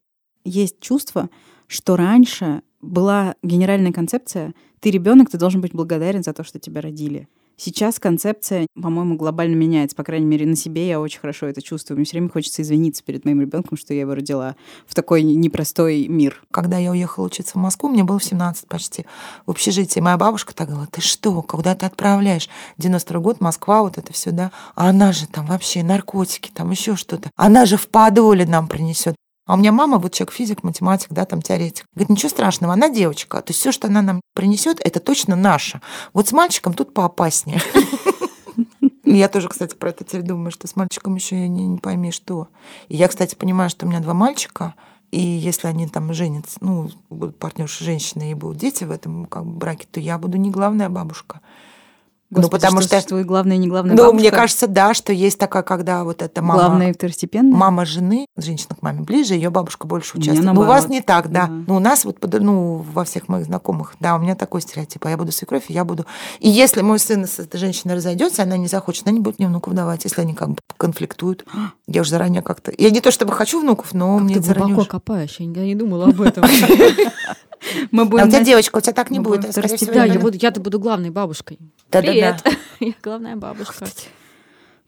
есть чувство, что раньше была генеральная концепция «ты ребенок, ты должен быть благодарен за то, что тебя родили». Сейчас концепция, по-моему, глобально меняется. По крайней мере, на себе я очень хорошо это чувствую. Мне все время хочется извиниться перед моим ребенком, что я его родила в такой непростой мир. Когда я уехала учиться в Москву, мне было 17 почти в общежитии. Моя бабушка так говорила, ты что, куда ты отправляешь? 92 год, Москва, вот это все, да. А она же там вообще наркотики, там еще что-то. Она же в подоле нам принесет. А у меня мама, вот человек физик, математик, да, там теоретик. Говорит, ничего страшного, она девочка. То есть все, что она нам принесет, это точно наше. Вот с мальчиком тут поопаснее. Я тоже, кстати, про это теперь думаю, что с мальчиком еще я не, не пойми что. И я, кстати, понимаю, что у меня два мальчика, и если они там женятся, ну, будут партнерши женщины и будут дети в этом как бы, браке, то я буду не главная бабушка. Господи, ну, потому что, что твой главный и не главный Ну, бабушка? мне кажется, да, что есть такая, когда вот эта мама... Главная и второстепенная? Мама жены, женщина к маме ближе, ее бабушка больше участвует. Ну, у вас не так, да. да. Ну, у нас вот, ну, во всех моих знакомых, да, у меня такой стереотип. А я буду свекровь, я буду... И если мой сын с этой женщиной разойдется, она не захочет, она не будет мне внуков давать, если они как бы конфликтуют. Я уже заранее как-то... Я не то чтобы хочу внуков, но как мне ты глубоко копаешь, я не думала об этом. Мы будем... А у тебя девочка, у тебя так не будет. Да, я буду, я-то буду главной бабушкой. Привет. Я главная бабушка.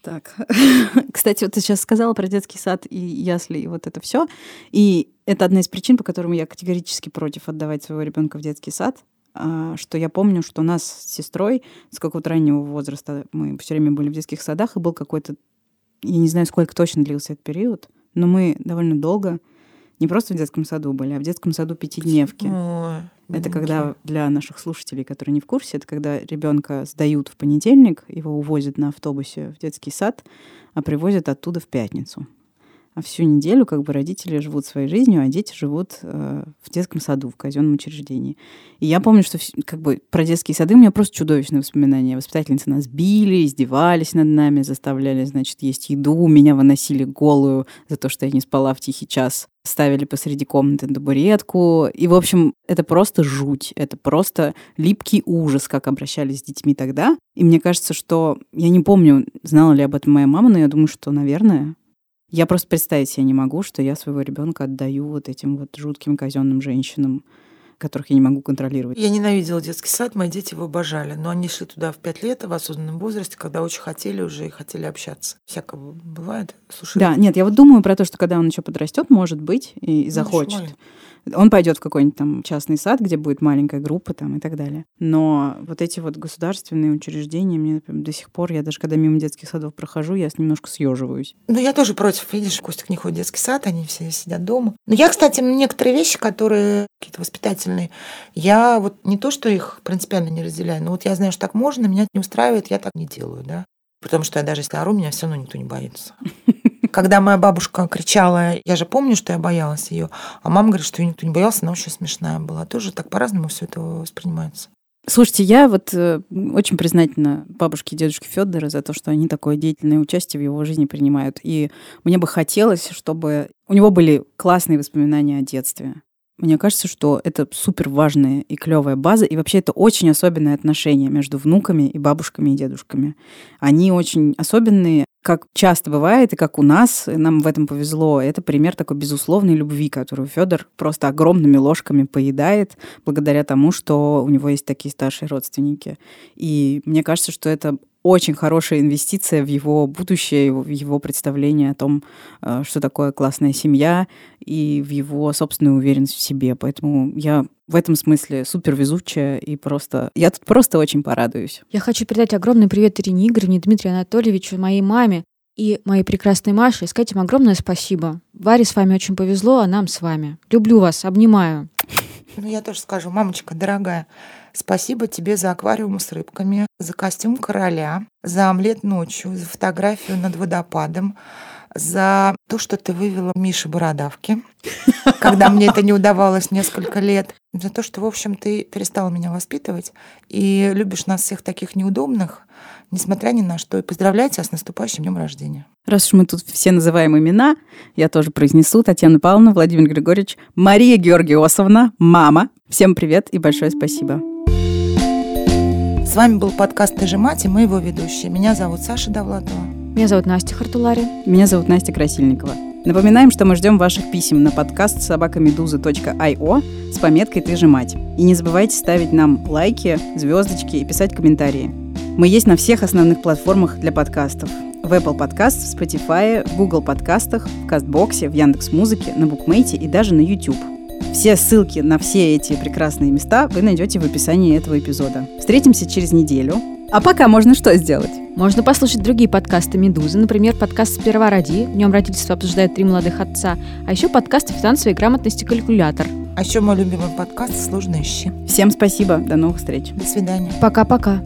Так, кстати, вот ты сейчас сказала про детский сад и ясли, и вот это все. И это одна из причин, по которым я категорически против отдавать своего ребенка в детский сад. А, что я помню, что нас с сестрой с какого-то раннего возраста мы все время были в детских садах, и был какой-то, я не знаю, сколько точно длился этот период, но мы довольно долго не просто в детском саду были, а в детском саду пятидневки. Ой, Это когда для наших слушателей, которые не в курсе, это когда ребенка сдают в понедельник, его увозят на автобусе в детский сад, а привозят оттуда в пятницу. А всю неделю как бы родители живут своей жизнью, а дети живут э, в детском саду, в казенном учреждении. И я помню, что как бы про детские сады у меня просто чудовищные воспоминания. Воспитательницы нас били, издевались над нами, заставляли, значит, есть еду, меня выносили голую за то, что я не спала в тихий час ставили посреди комнаты табуретку. И, в общем, это просто жуть. Это просто липкий ужас, как обращались с детьми тогда. И мне кажется, что... Я не помню, знала ли об этом моя мама, но я думаю, что, наверное... Я просто представить себе не могу, что я своего ребенка отдаю вот этим вот жутким казенным женщинам, которых я не могу контролировать. Я ненавидела детский сад, мои дети его обожали. Но они шли туда в пять лет, в осознанном возрасте, когда очень хотели уже и хотели общаться. Всякого бывает. Слушай, Да, нет, я вот думаю про то, что когда он еще подрастет, может быть, и, и ну, захочет. маленький. Он пойдет в какой-нибудь там частный сад, где будет маленькая группа там и так далее. Но вот эти вот государственные учреждения, мне например, до сих пор, я даже когда мимо детских садов прохожу, я немножко съеживаюсь. Ну, я тоже против. Видишь, Костик не ходит в детский сад, они все сидят дома. Но я, кстати, некоторые вещи, которые какие-то воспитательные, я вот не то, что их принципиально не разделяю, но вот я знаю, что так можно, меня это не устраивает, я так не делаю, да. Потому что я даже если ору, меня все равно никто не боится. Когда моя бабушка кричала, я же помню, что я боялась ее, а мама говорит, что ее никто не боялся, она очень смешная была. Тоже так по-разному все это воспринимается. Слушайте, я вот э, очень признательна бабушке и дедушке Федора за то, что они такое деятельное участие в его жизни принимают. И мне бы хотелось, чтобы у него были классные воспоминания о детстве. Мне кажется, что это супер важная и клевая база, и вообще это очень особенное отношение между внуками и бабушками и дедушками. Они очень особенные, как часто бывает, и как у нас, нам в этом повезло. Это пример такой безусловной любви, которую Федор просто огромными ложками поедает, благодаря тому, что у него есть такие старшие родственники. И мне кажется, что это очень хорошая инвестиция в его будущее, в его представление о том, э, что такое классная семья, и в его собственную уверенность в себе. Поэтому я в этом смысле супер везучая и просто... Я тут просто очень порадуюсь. Я хочу передать огромный привет Ирине Игоревне, Дмитрию Анатольевичу, моей маме и моей прекрасной Маше. И сказать им огромное спасибо. Варе с вами очень повезло, а нам с вами. Люблю вас, обнимаю. Ну, я тоже скажу, мамочка дорогая, спасибо тебе за аквариум с рыбками, за костюм короля, за омлет ночью, за фотографию над водопадом, за то, что ты вывела Миши бородавки, когда мне это не удавалось несколько лет, за то, что, в общем, ты перестала меня воспитывать и любишь нас всех таких неудобных, несмотря ни на что. И поздравляю тебя с наступающим днем рождения. Раз уж мы тут все называем имена, я тоже произнесу. Татьяна Павловна, Владимир Григорьевич, Мария Георгиосовна, мама. Всем привет и большое спасибо. С вами был подкаст «Ты же мать» и мы его ведущие. Меня зовут Саша Довлатова. Меня зовут Настя Хартулари. Меня зовут Настя Красильникова. Напоминаем, что мы ждем ваших писем на подкаст собакамедуза.io с пометкой «Ты же мать». И не забывайте ставить нам лайки, звездочки и писать комментарии. Мы есть на всех основных платформах для подкастов. В Apple Podcast, в Spotify, в Google подкастах, в Кастбоксе, в Яндекс.Музыке, на Букмейте и даже на YouTube. Все ссылки на все эти прекрасные места вы найдете в описании этого эпизода. Встретимся через неделю. А пока можно что сделать? Можно послушать другие подкасты «Медузы», например, подкаст «Сперва роди», в нем родительство обсуждает три молодых отца, а еще подкаст финансовой грамотности «Калькулятор». А еще мой любимый подкаст «Сложные щи». Всем спасибо. До новых встреч. До свидания. Пока-пока.